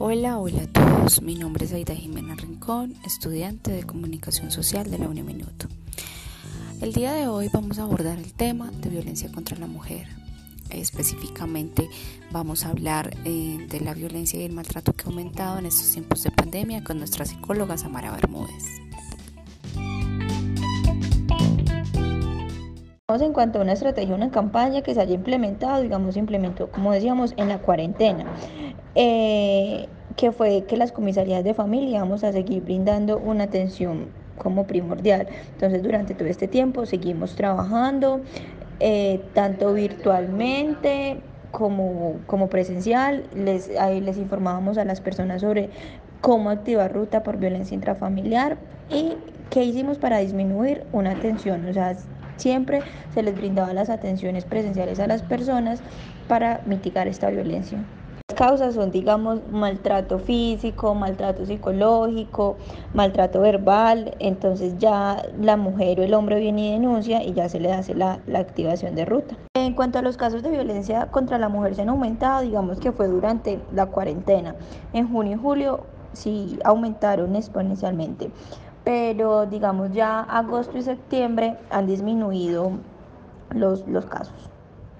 Hola, hola a todos. Mi nombre es Aida Jimena Rincón, estudiante de Comunicación Social de la Uniminuto. El día de hoy vamos a abordar el tema de violencia contra la mujer. Específicamente vamos a hablar eh, de la violencia y el maltrato que ha aumentado en estos tiempos de pandemia con nuestra psicóloga Samara Bermúdez. En cuanto a una estrategia, una campaña que se haya implementado, digamos, implementó, como decíamos, en la cuarentena. Eh, que fue que las comisarías de familia vamos a seguir brindando una atención como primordial. Entonces durante todo este tiempo seguimos trabajando, eh, tanto virtualmente como, como presencial. Les, ahí les informábamos a las personas sobre cómo activar ruta por violencia intrafamiliar y qué hicimos para disminuir una atención. O sea, siempre se les brindaba las atenciones presenciales a las personas para mitigar esta violencia causas son, digamos, maltrato físico, maltrato psicológico, maltrato verbal, entonces ya la mujer o el hombre viene y denuncia y ya se le hace la, la activación de ruta. En cuanto a los casos de violencia contra la mujer se han aumentado, digamos que fue durante la cuarentena. En junio y julio sí aumentaron exponencialmente, pero digamos ya agosto y septiembre han disminuido los, los casos.